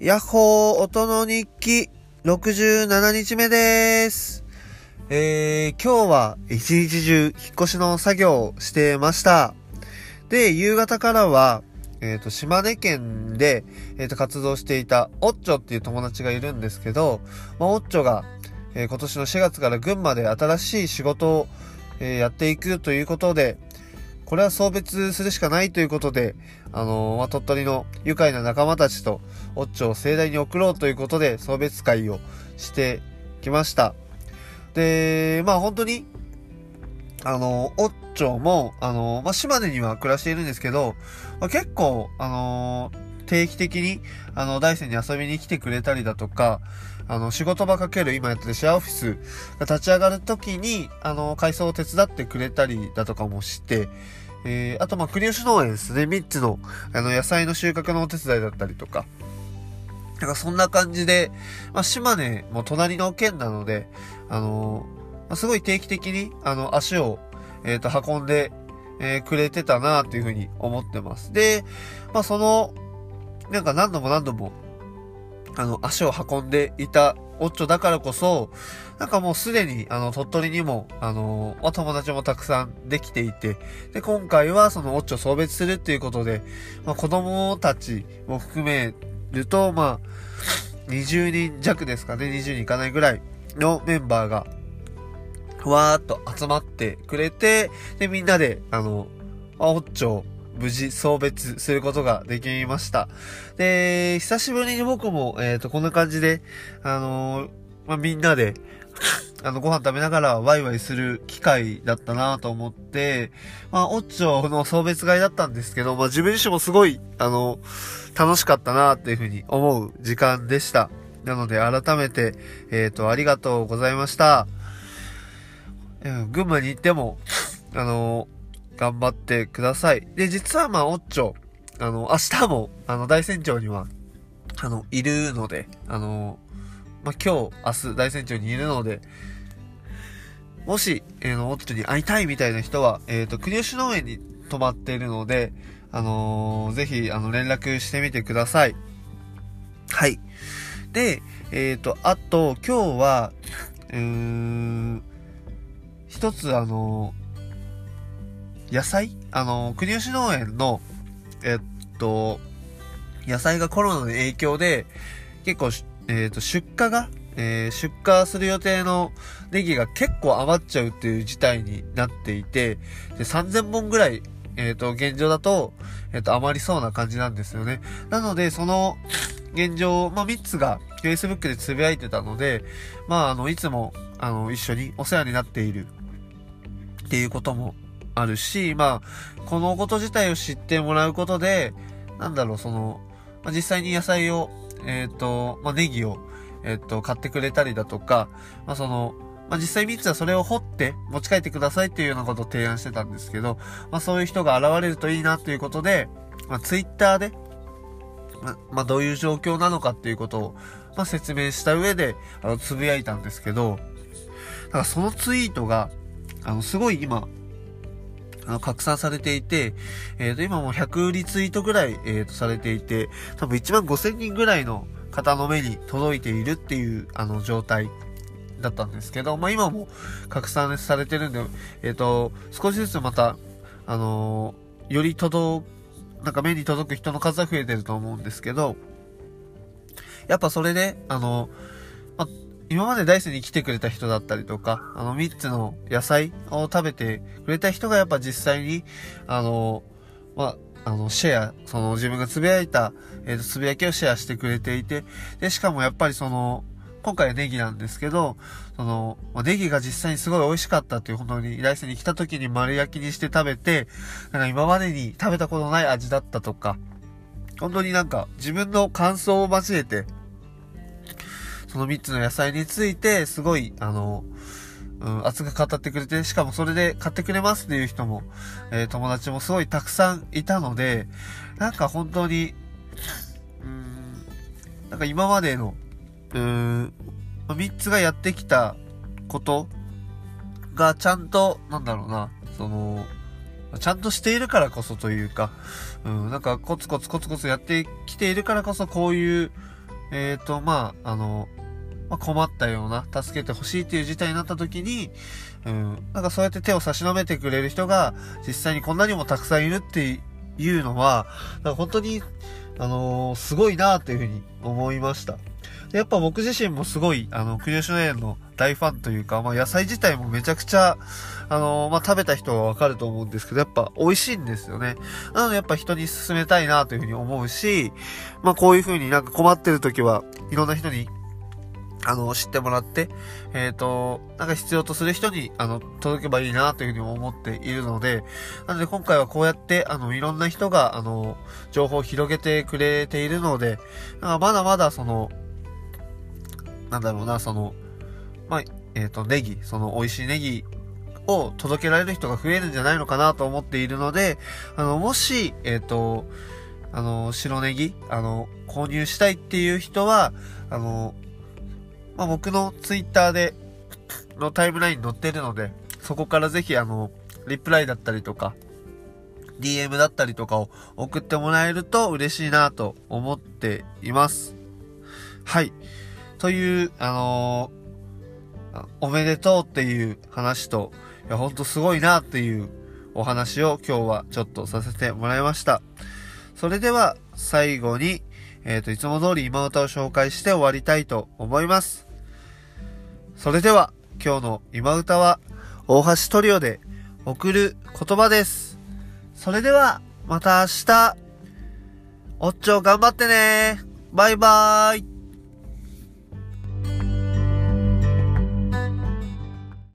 ヤッホー音の日記67日目です。えー、今日は一日中引っ越しの作業をしてました。で、夕方からは、えっ、と、島根県で、えっ、と、活動していた、オッチョっていう友達がいるんですけど、まあ、オッチョが、えー今年の4月から群馬で新しい仕事を、えーやっていくということで、これは送別するしかないということで、あのま、鳥取の愉快な仲間たちと、オッチョを盛大に送ろうということで、送別会をしてきました。で、まあ本当に、あのーオッチョも、あのーまあ、島根には暮らしているんですけど、まあ、結構、あのー定期的に、あの、大山に遊びに来てくれたりだとか、あの、仕事場かける今やってるシェアオフィスが立ち上がるときに、あの、改装を手伝ってくれたりだとかもして、えー、あと、まあ、国吉農園ですね。3つの、あの、野菜の収穫のお手伝いだったりとか。なんか、そんな感じで、まあ、島根も隣の県なので、あのま、すごい定期的に、あの、足を、えっ、と、運んで、えーくれてたなっていうふうに思ってます。で、まあ、その、なんか何度も何度も、あの、足を運んでいたオッチョだからこそ、なんかもうすでに、あの、鳥取にも、あの、お友達もたくさんできていて、で、今回はそのオッチョ送別するっていうことで、まあ、子供たちも含めると、まあ、20人弱ですかね、20人いかないぐらいのメンバーが、ふわーっと集まってくれて、で、みんなで、あの、あオッチョ無事送別することができました。で、久しぶりに僕も、えっ、と、こんな感じで、あのーまあ、みんなで、あの、ご飯食べながらワイワイする機会だったなと思って、まあ、オッチョの送別会だったんですけど、まあ、自分自身もすごい、あの、楽しかったなっていうふうに思う時間でした。なので、改めて、えっ、と、ありがとうございました。うん群馬に行っても、あの頑張ってください。で、実はまあ、オッチョ、あの、明日も、あの、大山町には、あの、いるので、あの、まあ、今日、明日、大山町にいるので、もし、えーの、オッチョに会いたいみたいな人は、えっ、と、国吉農園に泊まっているので、あのーぜひ、あの、連絡してみてください。はい。で、えっ、と、あと、今日は、うーん、一つ、あの野菜？あの、国吉農園の、えっと、野菜がコロナの影響で、結構、えっと、出荷が、えー出荷する予定のネギが結構余っちゃうっていう事態になっていて、で、3000本ぐらい、えっと、現状だと、えっと、余りそうな感じなんですよね。なので、その、現状、まあ、3つが Facebook でつぶやいてたので、まあ、あの、いつも、あの、一緒にお世話になっているっていうこともあるし、まあ、このこと自体を知ってもらうことで、なんだろう、その、まあ、実際に野菜を、えっ、と、まあ、ネギを、えっ、と、買ってくれたりだとか、まあ、その、まあ、実際3つはそれを掘って持ち帰ってくださいっていうようなことを提案してたんですけど、まあ、そういう人が現れるといいなということで、まあ、Twitter で、ま、まあ、どういう状況なのかっていうことを、まあ、説明した上で、あの、つぶやいたんですけど、だからそのツイートが、あの、すごい今、あの、拡散されていて、えっ、と、今もう100リツイートぐらい、えっ、と、されていて、多分1万5000人ぐらいの方の目に届いているっていう、あの、状態だったんですけど、まあ、今も拡散されてるんで、えっ、と、少しずつまた、あのより届、なんか目に届く人の数は増えてると思うんですけど、やっぱそれで、あの、まあ、今までダイスに来てくれた人だったりとか、あの、3つの野菜を食べてくれた人がやっぱ実際に、あの、まあ、あの、シェア、その自分がつぶやいた、えっ、と、つぶやきをシェアしてくれていて、で、しかもやっぱりその、今回はネギなんですけど、その、ネギが実際にすごい美味しかったっていう、本当に、来世に来た時に丸焼きにして食べて、なんか今までに食べたことない味だったとか、本当になんか自分の感想を交えて、その3つの野菜について、すごい、あの、うん、熱く語ってくれて、しかもそれで買ってくれますっていう人も、えー友達もすごいたくさんいたので、なんか本当に、うん、なんか今までの、うーん、3つがやってきたことがちゃんと、なんだろうな、その、ちゃんとしているからこそというか、うん、なんかコツコツコツコツやってきているからこそこういう、えっ、ー、と、まあ、あの、まあ、困ったような、助けてほしいっていう事態になった時に、うん、なんかそうやって手を差し伸べてくれる人が、実際にこんなにもたくさんいるっていうのは、なんか本当に、あのー、すごいなというふうに思いました。やっぱ僕自身もすごい、あの、クリオシノ園の大ファンというか、まあ野菜自体もめちゃくちゃ、あのー、まあ食べた人はわかると思うんですけど、やっぱ美味しいんですよね。なのでやっぱ人に勧めたいなというふうに思うし、まあこういうふうになんか困ってる時はいろんな人にあの、知ってもらって、えっ、ー、と、なんか必要とする人に、あの、届けばいいなというふうに思っているので、なので今回はこうやって、あの、いろんな人が、あの、情報を広げてくれているので、なんかまだまだその、なんだろうな、その、まあ、えっ、ー、と、ネギ、その美味しいネギを届けられる人が増えるんじゃないのかなと思っているので、あの、もし、えっ、ー、と、あの、白ネギ、あの、購入したいっていう人は、あの、まあ、僕のツイッターで、のタイムラインに載ってるので、そこからぜひあの、リプライだったりとか、DM だったりとかを送ってもらえると嬉しいなと思っています。はい。という、あのー、おめでとうっていう話と、いや、ほんとすごいなっていうお話を今日はちょっとさせてもらいました。それでは最後に、えっ、ー、と、いつも通り今歌を紹介して終わりたいと思います。それでは、今日の今歌は、大橋トリオで送る言葉です。それでは、また明日、おっちょ頑張ってね。バイバーイ。